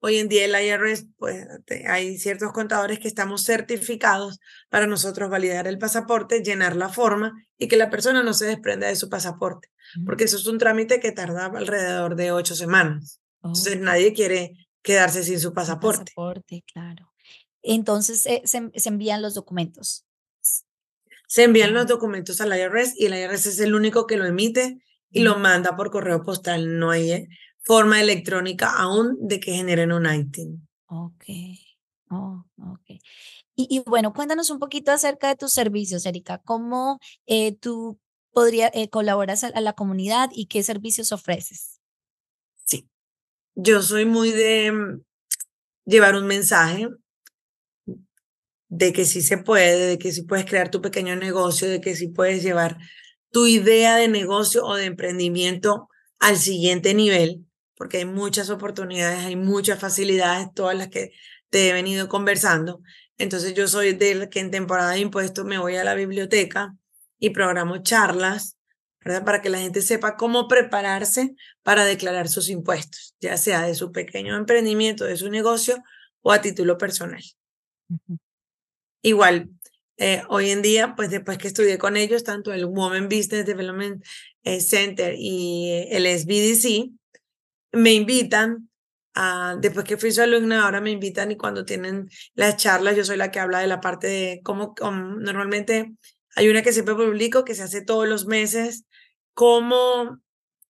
Hoy en día el IRS, pues hay ciertos contadores que estamos certificados para nosotros validar el pasaporte, llenar la forma y que la persona no se desprenda de su pasaporte, porque eso es un trámite que tarda alrededor de ocho semanas. Entonces nadie quiere quedarse sin su pasaporte. pasaporte, claro. Entonces eh, se, se, envían los documentos. Se envían los documentos al IRS y el IRS es el único que lo emite y lo manda por correo postal. No hay eh, forma electrónica aún de que generen un ITIN. Ok, oh, ok. Y, bueno, cuéntanos un poquito acerca de tus servicios, Erika. ¿Cómo eh, tú podrías eh, colaboras a, la comunidad y qué servicios ofreces? Sí, yo soy muy de mm, llevar un mensaje de que sí se puede, de que sí puedes crear tu pequeño negocio, de que sí puedes llevar tu idea de negocio o de emprendimiento al siguiente nivel porque hay muchas oportunidades, hay muchas facilidades, todas las que te he venido conversando. Entonces yo soy de que en temporada de impuestos me voy a la biblioteca y programo charlas, ¿verdad? Para que la gente sepa cómo prepararse para declarar sus impuestos, ya sea de su pequeño emprendimiento, de su negocio o a título personal. Igual, eh, hoy en día, pues después que estudié con ellos, tanto el Women Business Development eh, Center y el SBDC, me invitan, a, después que fui su alumna, ahora me invitan y cuando tienen las charlas, yo soy la que habla de la parte de cómo, normalmente hay una que siempre publico que se hace todos los meses, cómo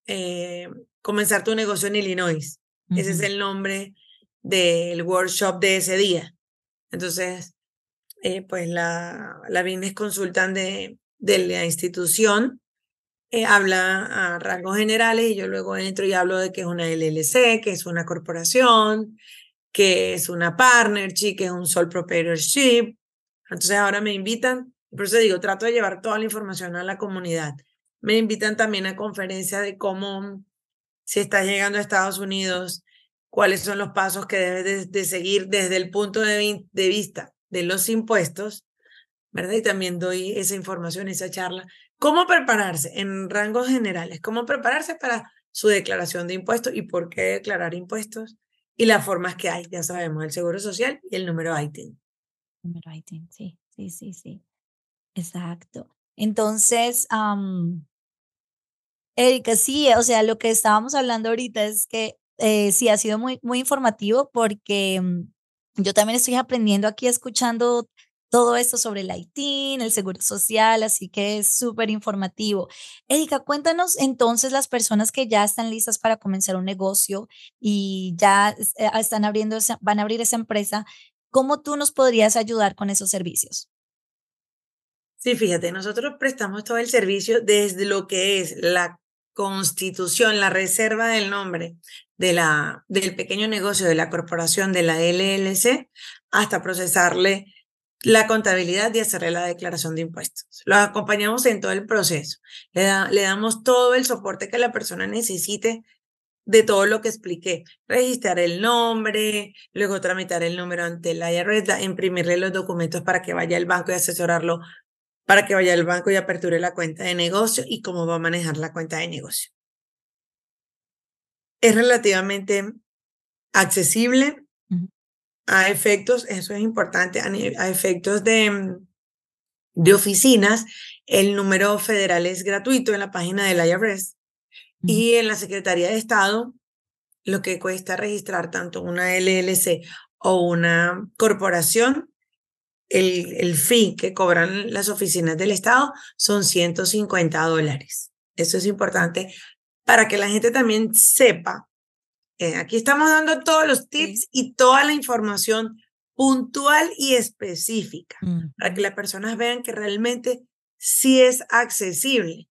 eh, comenzar tu negocio en Illinois. Ese es el nombre del workshop de ese día. Entonces, eh, pues la, la business consultan de, de la institución eh, habla a rasgos generales y yo luego entro y hablo de que es una LLC, que es una corporación, que es una partnership, que es un sole proprietorship. Entonces ahora me invitan, por eso digo, trato de llevar toda la información a la comunidad. Me invitan también a conferencias de cómo, si estás llegando a Estados Unidos, cuáles son los pasos que debes de, seguir desde el punto de, de vista de los impuestos, ¿verdad? Y también doy esa información, esa charla ¿Cómo prepararse en rangos generales? ¿Cómo prepararse para su declaración de impuestos y por qué declarar impuestos? Y las formas que hay, ya sabemos, el seguro social y el número ITIN. Número ITIN, sí, sí, sí, sí. Exacto. Entonces, Erika, sí, o sea, lo que estábamos hablando ahorita es que eh, sí ha sido muy, muy informativo porque mm, yo también estoy aprendiendo aquí, escuchando todo esto sobre el ITIN, el seguro social, así que es súper informativo. Erika, cuéntanos entonces las personas que ya están listas para comenzar un negocio y ya eh, están abriendo, van a abrir esa empresa, ¿cómo tú nos podrías ayudar con esos servicios? Sí, fíjate, nosotros prestamos todo el servicio desde lo que es la constitución, la reserva del nombre de la, del pequeño negocio, de la corporación, de la LLC, hasta procesarle la contabilidad y hacerle la declaración de impuestos. Lo acompañamos en todo el proceso. Le, damos todo el soporte que la persona necesite de todo lo que expliqué. Registrar el nombre, luego tramitar el número ante la IRS, imprimirle los documentos para que vaya al banco y asesorarlo, para que vaya al banco y aperture la cuenta de negocio y cómo va a manejar la cuenta de negocio. Es relativamente accesible a efectos, eso es importante, a, efectos de, de oficinas, el número federal es gratuito en la página del IRS y en la Secretaría de Estado, lo que cuesta registrar tanto una LLC o una corporación, el, el fee que cobran las oficinas del Estado son 150 dólares. Eso es importante para que la gente también sepa. Eh, aquí estamos dando todos los tips y toda la información puntual y específica para que las personas vean que realmente sí es accesible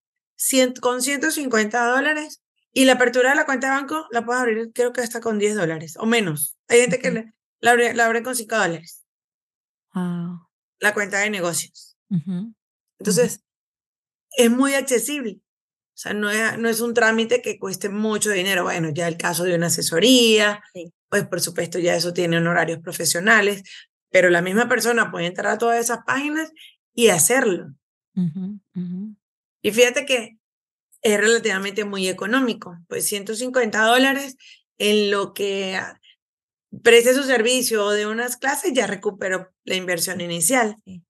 con 150 dólares y la apertura de la cuenta de banco la puedes abrir creo que hasta con 10 dólares o menos. Hay gente que la, abre, con 5 dólares. La cuenta de negocios. Entonces, es muy accesible. O sea, no es, no es un trámite que cueste mucho dinero. Bueno, ya el caso de una asesoría, pues por supuesto ya eso tiene honorarios profesionales, pero la misma persona puede entrar a todas esas páginas y hacerlo. Y fíjate que es relativamente muy económico, pues 150 dólares en lo que preste su servicio de unas clases ya recupero la inversión inicial. Sí.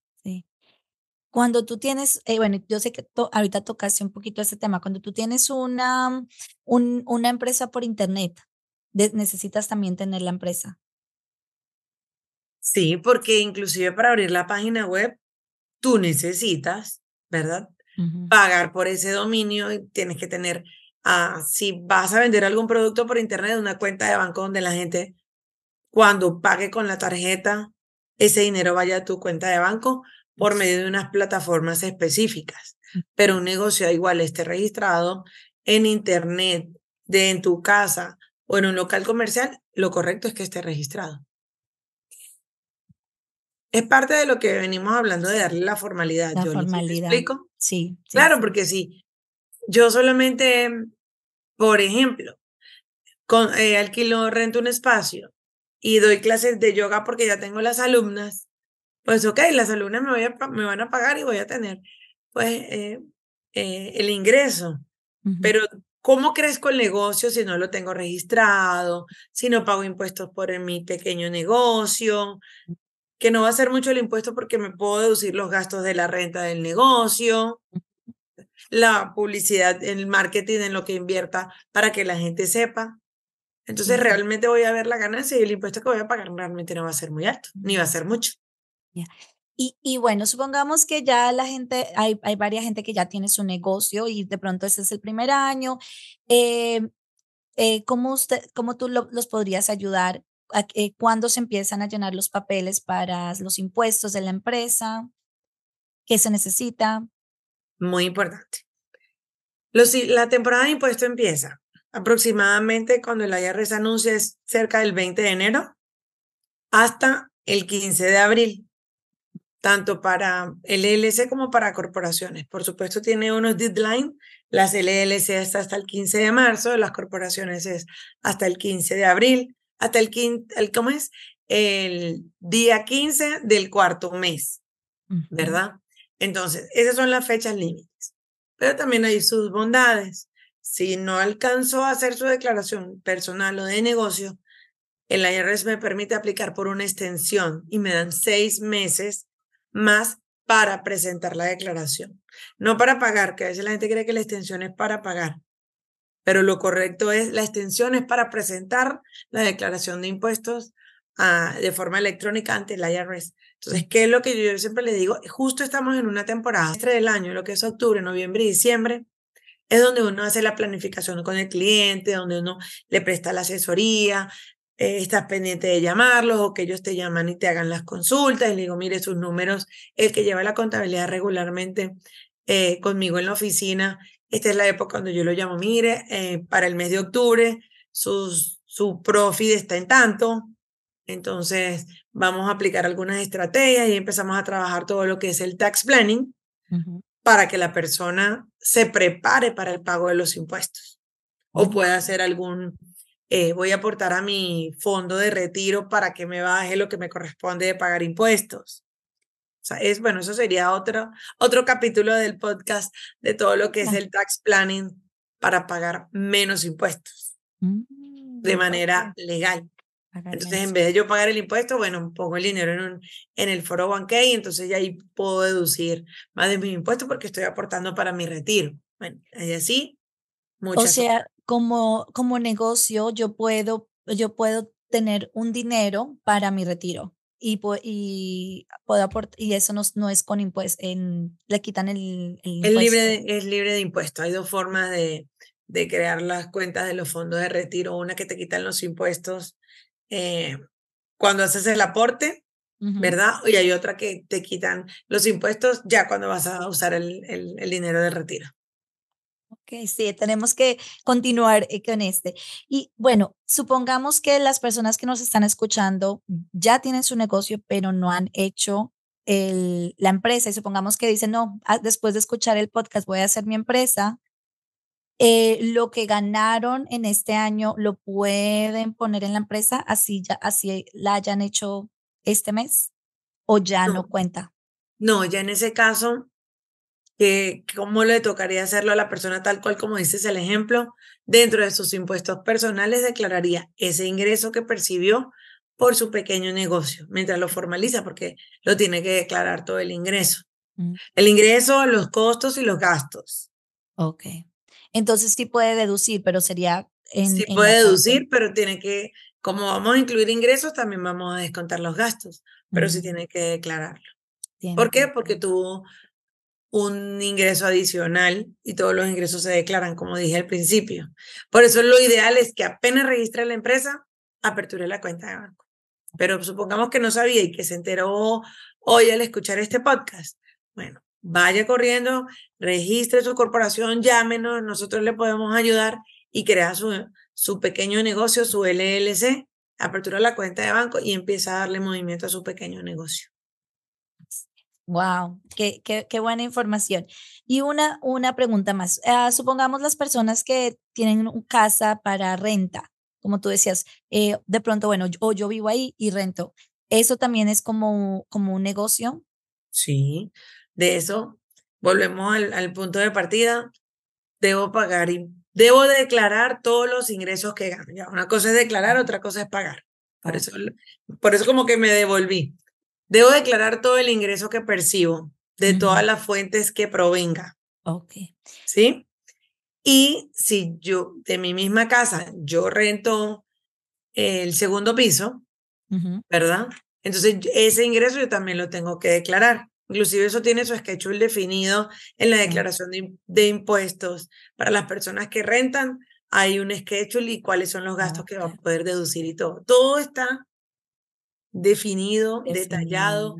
Cuando tú tienes, eh, bueno, yo sé que ahorita tocaste un poquito ese tema, cuando tú tienes una, un, una empresa por internet, necesitas también tener la empresa. Sí, porque inclusive para abrir la página web, tú necesitas, ¿verdad? pagar por ese dominio y tienes que tener, ah, si vas a vender algún producto por internet, una cuenta de banco donde la gente cuando pague con la tarjeta, ese dinero vaya a tu cuenta de banco por medio de unas plataformas específicas. Pero un negocio igual esté registrado en internet, de en tu casa o en un local comercial, lo correcto es que esté registrado es parte de lo que venimos hablando de darle la formalidad. La formalidad. explico? Sí, Claro, porque si yo solamente, por ejemplo, con, eh, alquilo, rento un espacio y doy clases de yoga porque ya tengo las alumnas, pues ok, las alumnas me, voy a, me van a pagar y voy a tener pues eh, eh, el ingreso. Pero ¿cómo crezco el negocio si no lo tengo registrado, si no pago impuestos por mi pequeño negocio? que no va a ser mucho el impuesto porque me puedo deducir los gastos de la renta del negocio, la publicidad, el marketing en lo que invierta para que la gente sepa. Entonces realmente voy a ver la ganancia y el impuesto que voy a pagar realmente no va a ser muy alto, ni va a ser mucho. Y, y, bueno, supongamos que ya la gente, hay, hay varias gente que ya tiene su negocio y de pronto ese es el primer año. Eh, eh, ¿cómo, usted, ¿Cómo tú los podrías ayudar eh, cuándo se empiezan a llenar los papeles para los impuestos de la empresa, qué se necesita. Muy importante. Los, la temporada de impuesto empieza aproximadamente cuando el IRS anuncia es cerca del 20 de enero hasta el 15 de abril, tanto para el LLC como para corporaciones. Por supuesto, tiene unos deadline. Las LLC hasta el 15 de marzo, las corporaciones es hasta el 15 de abril hasta el, el, ¿cómo es? El día 15 del cuarto mes, ¿verdad? Entonces, esas son las fechas límites. Pero también hay sus bondades. Si no alcanzó a hacer su declaración personal o de negocio, el IRS me permite aplicar por una extensión y me dan seis meses más para presentar la declaración. No para pagar, que a veces la gente cree que la extensión es para pagar pero lo correcto es, la extensión es para presentar la declaración de impuestos ah, de forma electrónica ante el IRS. Entonces, ¿qué es lo que yo siempre le digo? Justo estamos en una temporada del año, lo que es octubre, noviembre y diciembre, es donde uno hace la planificación con el cliente, donde uno le presta la asesoría, eh, estás pendiente de llamarlos o que ellos te llaman y te hagan las consultas y le digo, mire sus números, el que lleva la contabilidad regularmente eh, conmigo en la oficina esta es la época cuando yo lo llamo, mire, eh, para el mes de octubre sus, su profit está en tanto, entonces vamos a aplicar algunas estrategias y empezamos a trabajar todo lo que es el tax planning para que la persona se prepare para el pago de los impuestos o pueda hacer algún, eh, voy a aportar a mi fondo de retiro para que me baje lo que me corresponde de pagar impuestos. O sea, es, bueno, eso sería otro, otro capítulo del podcast de todo lo que es el tax planning para pagar menos impuestos mm, de manera legal. Entonces, en vez de yo pagar el impuesto, bueno, pongo el dinero en, un, en el foro 1K y entonces ya ahí puedo deducir más de mis impuestos porque estoy aportando para mi retiro. Bueno, y así, muchas O sea, como, como negocio, yo puedo, yo puedo tener un dinero para mi retiro y, y puedo aportar, y eso no, no es con impuestos, le quitan el, el Es libre, de, es libre de impuestos. Hay dos formas de, de crear las cuentas de los fondos de retiro. Una que te quitan los impuestos eh, cuando haces el aporte, ¿verdad? Y hay otra que te quitan los impuestos ya cuando vas a usar el, el, dinero del retiro. Ok, sí, tenemos que continuar eh, con este. Y bueno, supongamos que las personas que nos están escuchando ya tienen su negocio, pero no han hecho el, la empresa y supongamos que dicen, no, ah, después de escuchar el podcast voy a hacer mi empresa, eh, lo que ganaron en este año lo pueden poner en la empresa así ya así la hayan hecho este mes o ya no, cuenta. No, ya en ese caso, que ¿cómo le tocaría hacerlo a la persona tal cual como dices el ejemplo? Dentro de sus impuestos personales declararía ese ingreso que percibió por su pequeño negocio, mientras lo formaliza, porque lo tiene que declarar todo el ingreso. Mm. El ingreso, los costos y los gastos. Ok. Entonces sí puede deducir, pero sería en... Sí puede deducir, pero tiene que, como vamos a incluir ingresos, también vamos a descontar los gastos, pero sí tiene que declararlo. ¿Por qué? Porque tuvo un ingreso adicional y todos los ingresos se declaran, como dije al principio. Por eso lo ideal es que apenas registre la empresa, aperture la cuenta de banco. Pero supongamos que no sabía y que se enteró hoy al escuchar este podcast. Bueno, vaya corriendo, registre su corporación, llámenos, nosotros le podemos ayudar y crea su, su pequeño negocio, su LLC, apertura la cuenta de banco y empieza a darle movimiento a su pequeño negocio. Wow, qué, qué, qué buena información. Y una, una pregunta más. Ah, supongamos las personas que tienen una casa para renta, como tú decías, eh, de pronto, bueno, o yo vivo ahí y rento. ¿Eso también es como, como un negocio? Sí, de eso, volvemos al, punto de partida, debo pagar y debo declarar todos los ingresos que gano. Ya, una cosa es declarar, otra cosa es pagar. Por eso, por eso como que me devolví. Debo declarar todo el ingreso que percibo de todas las fuentes que provenga. Ok. ¿Sí? Y si yo, de mi misma casa, yo rento el segundo piso, ¿verdad? Entonces, ese ingreso yo también lo tengo que declarar. Inclusive eso tiene su schedule definido en la declaración de, impuestos. Para las personas que rentan, hay un schedule y cuáles son los gastos que van a poder deducir y todo. Todo está definido, detallado.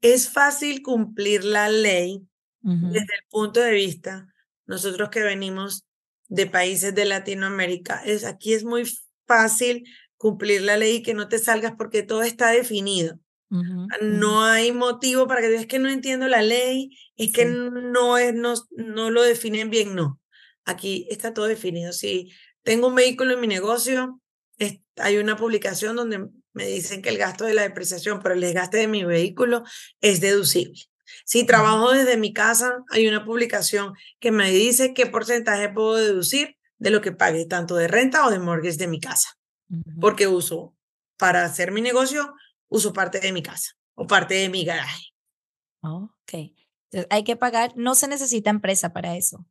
Es fácil cumplir la ley desde el punto de vista, nosotros que venimos de países de Latinoamérica, es, aquí es muy fácil cumplir la ley y que no te salgas porque todo está definido. No hay motivo para que digas que no entiendo la ley, es que no, es, no, no lo definen bien, no. Aquí está todo definido. Si tengo un vehículo en mi negocio, hay una publicación donde me dicen que el gasto de la depreciación por el desgaste de mi vehículo es deducible. Si trabajo desde mi casa, hay una publicación que me dice qué porcentaje puedo deducir de lo que pague, tanto de renta o de mortgage de mi casa. Porque uso para hacer mi negocio uso parte de mi casa o parte de mi garaje. Ok. Entonces, hay que pagar, no se necesita empresa para eso.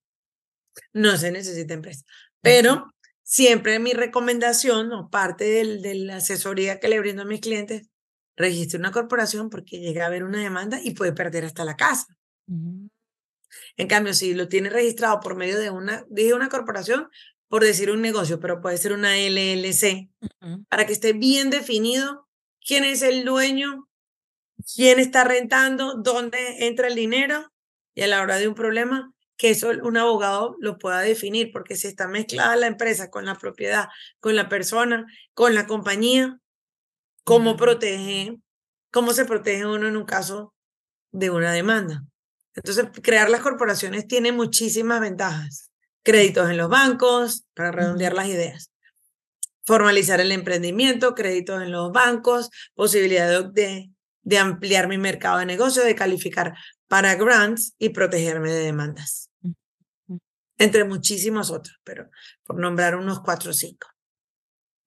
No se necesita empresa. Pero siempre mi recomendación o parte de la asesoría que le brindo a mis clientes, registre una corporación porque llega a haber una demanda y puede perder hasta la casa. En cambio, si lo tiene registrado por medio de una, dije una corporación, por decir un negocio, pero puede ser una LLC, para que esté bien definido quién es el dueño, quién está rentando, dónde entra el dinero y a la hora de un problema que eso un abogado lo pueda definir, porque si está mezclada la empresa con la propiedad, con la persona, con la compañía, ¿cómo protege, cómo se protege uno en un caso de una demanda? Entonces, crear las corporaciones tiene muchísimas ventajas. Créditos en los bancos, para redondear las ideas. Formalizar el emprendimiento, créditos en los bancos, posibilidad de, de ampliar mi mercado de negocio, de calificar para grants y protegerme de demandas. Entre muchísimos otros, pero por nombrar unos cuatro o cinco.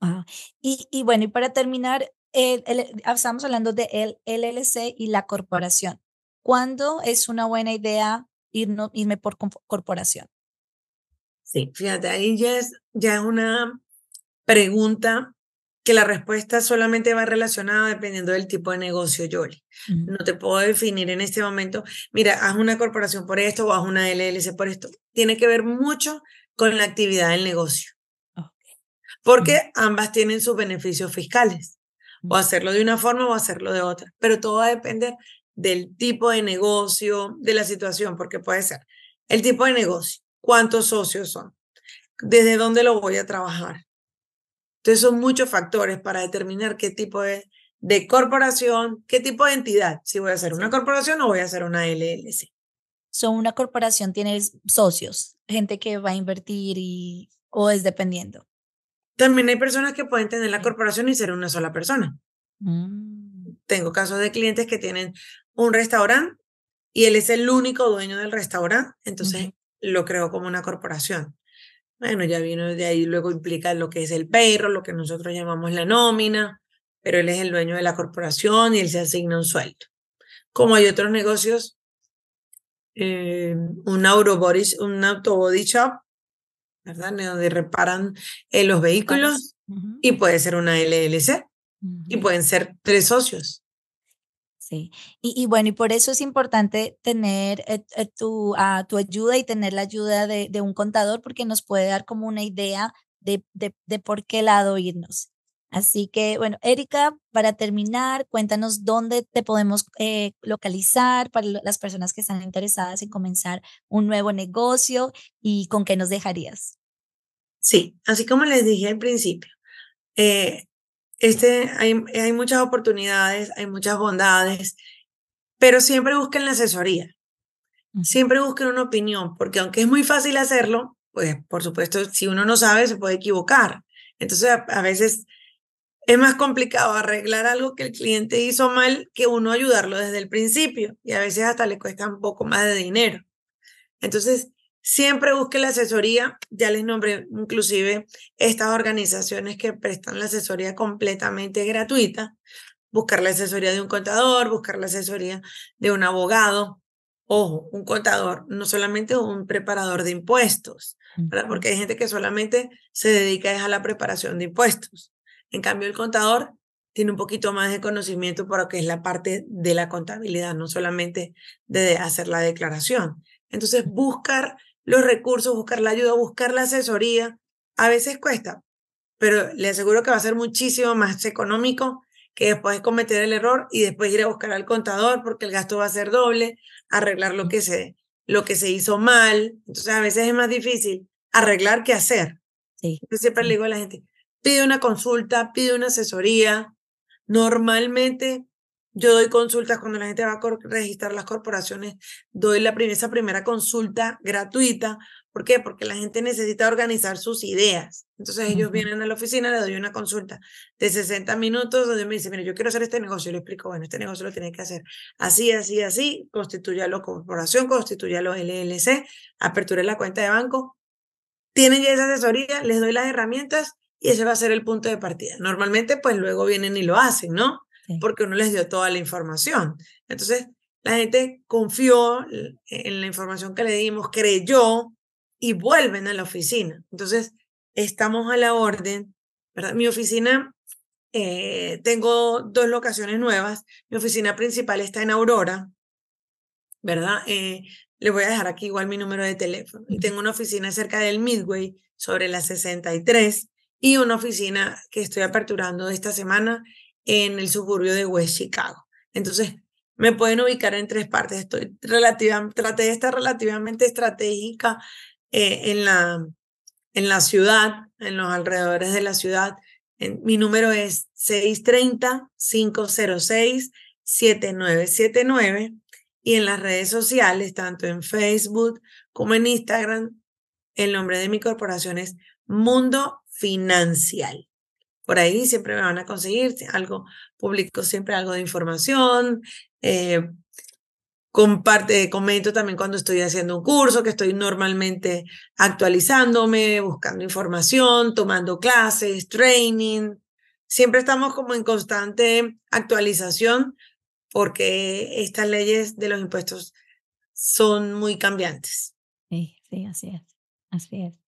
Ah, y, y, bueno, y para terminar, el, estamos hablando de el LLC y la corporación. ¿Cuándo es una buena idea irme por corporación? Sí, fíjate, ahí ya es, ya es una pregunta que la respuesta solamente va relacionada dependiendo del tipo de negocio, Yoli. No te puedo definir en este momento, mira, haz una corporación por esto o haz una LLC por esto. Tiene que ver mucho con la actividad del negocio. Porque ambas tienen sus beneficios fiscales. O hacerlo de una forma o hacerlo de otra. Pero todo va a depender del tipo de negocio, de la situación, porque puede ser el tipo de negocio, cuántos socios son, desde dónde lo voy a trabajar, entonces son muchos factores para determinar qué tipo de, de corporación, qué tipo de entidad, si voy a hacer una corporación o voy a hacer una LLC. Son una corporación tiene socios, gente que va a invertir y o es dependiendo. También hay personas que pueden tener la corporación y ser una sola persona. Mm. Tengo casos de clientes que tienen un restaurante y él es el único dueño del restaurante, entonces lo creo como una corporación. Bueno, ya vino de ahí, luego implica lo que es el payroll, lo que nosotros llamamos la nómina, pero él es el dueño de la corporación y él se asigna un sueldo. Como hay otros negocios, eh, un, autobody, un autobody shop, ¿verdad? Donde reparan eh, los vehículos y puede ser una LLC y pueden ser tres socios. Y, bueno, y por eso es importante tener eh, eh, tu, ah, tu ayuda y tener la ayuda de, un contador porque nos puede dar como una idea de, de, de, por qué lado irnos. Así que, bueno, Erika, para terminar, cuéntanos dónde te podemos eh, localizar para las personas que están interesadas en comenzar un nuevo negocio y con qué nos dejarías. Sí, así como les dije al principio, eh, este, hay, hay muchas oportunidades, hay muchas bondades, pero siempre busquen la asesoría. Siempre busquen una opinión, porque aunque es muy fácil hacerlo, pues por supuesto, si uno no sabe, se puede equivocar. Entonces, a, veces es más complicado arreglar algo que el cliente hizo mal que uno ayudarlo desde el principio y a veces hasta le cuesta un poco más de dinero. Entonces, Siempre busque la asesoría, ya les nombré inclusive estas organizaciones que prestan la asesoría completamente gratuita, buscar la asesoría de un contador, buscar la asesoría de un abogado. Ojo, un contador, no solamente un preparador de impuestos, porque hay gente que solamente se dedica a la preparación de impuestos. En cambio, el contador tiene un poquito más de conocimiento para lo que es la parte de la contabilidad, no solamente de hacer la declaración. Entonces, buscar los recursos, buscar la ayuda, buscar la asesoría. A veces cuesta, pero le aseguro que va a ser muchísimo más económico que después cometer el error y después ir a buscar al contador porque el gasto va a ser doble, arreglar lo que se, lo que se hizo mal. Entonces a veces es más difícil arreglar que hacer. Sí. Yo siempre le digo a la gente, pide una consulta, pide una asesoría. Normalmente yo doy consultas cuando la gente va a registrar las corporaciones, doy la esa primera consulta gratuita. ¿Por qué? Porque la gente necesita organizar sus ideas. Entonces ellos vienen a la oficina, le doy una consulta de 60 minutos donde me dice, mire, yo quiero hacer este negocio. Yo le explico, bueno, este negocio lo tiene que hacer así, así, así, la corporación, los LLC, aperture la cuenta de banco. Tienen ya esa asesoría, les doy las herramientas y ese va a ser el punto de partida. Normalmente, pues luego vienen y lo hacen, ¿no? Porque uno les dio toda la información. Entonces, la gente confió en la información que le dimos, creyó y vuelven a la oficina. Entonces, estamos a la orden, ¿verdad? Mi oficina, eh, tengo dos locaciones nuevas. Mi oficina principal está en Aurora, ¿verdad? Eh, le voy a dejar aquí igual mi número de teléfono. Y tengo una oficina cerca del Midway, sobre la 63, y una oficina que estoy aperturando esta semana en el suburbio de West Chicago. Entonces, me pueden ubicar en tres partes. Estoy relativa, traté de estar relativamente estratégica eh, en, la, en la ciudad, en los alrededores de la ciudad. mi número es 630-506-7979 y en las redes sociales, tanto en Facebook como en Instagram, el nombre de mi corporación es Mundo Financial. Por ahí siempre me van a conseguir algo, publico siempre algo de información, eh, comparte, comento también cuando estoy haciendo un curso, que estoy normalmente actualizándome, buscando información, tomando clases, training. Siempre estamos como en constante actualización porque estas leyes de los impuestos son muy cambiantes. Sí, sí, así es. Así es.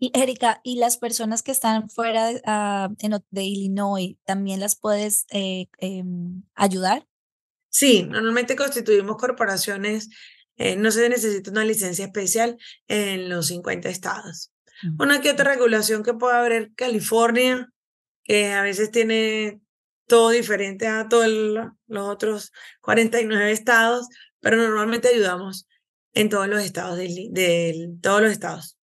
Y Erika, ¿y las personas que están fuera de, ah, de Illinois también las puedes eh, em, ayudar? Sí, normalmente constituimos corporaciones, eh, no se necesita una licencia especial en los 50 estados. Una que otra regulación que pueda haber California, que a veces tiene todo diferente a todos los otros 49 estados, pero normalmente ayudamos en todos los estados de todos los estados.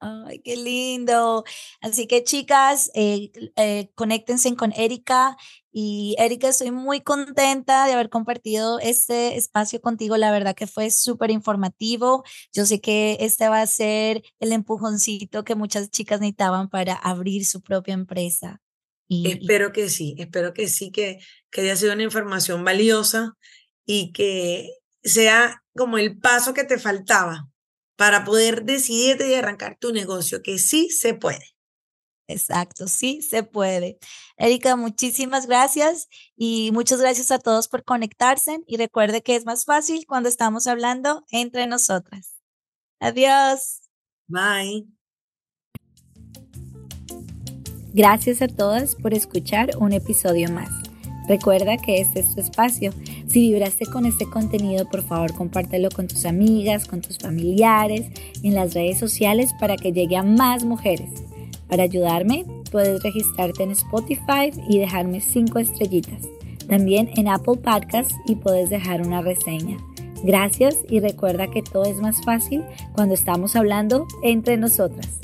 Ay, qué lindo. Así que chicas, eh, eh, conéctense con Erika. Y Erika, estoy muy contenta de haber compartido este espacio contigo. La verdad que fue súper informativo. Yo sé que este va a ser el empujoncito que muchas chicas necesitaban para abrir su propia empresa. Espero que sí, espero que sí, que, que haya sido una información valiosa y que sea como el paso que te faltaba para poder decidirte y arrancar tu negocio, que sí se puede. Exacto, sí se puede. Erika, muchísimas gracias y muchas gracias a todos por conectarse y recuerde que es más fácil cuando estamos hablando entre nosotras. Adiós. Bye. Gracias a todas por escuchar un episodio más. Recuerda que este es tu espacio. Si vibraste con este contenido, por favor compártelo con tus amigas, con tus familiares, en las redes sociales para que llegue a más mujeres. Para ayudarme, puedes registrarte en Spotify y dejarme 5 estrellitas. También en Apple Podcasts y puedes dejar una reseña. Gracias y recuerda que todo es más fácil cuando estamos hablando entre nosotras.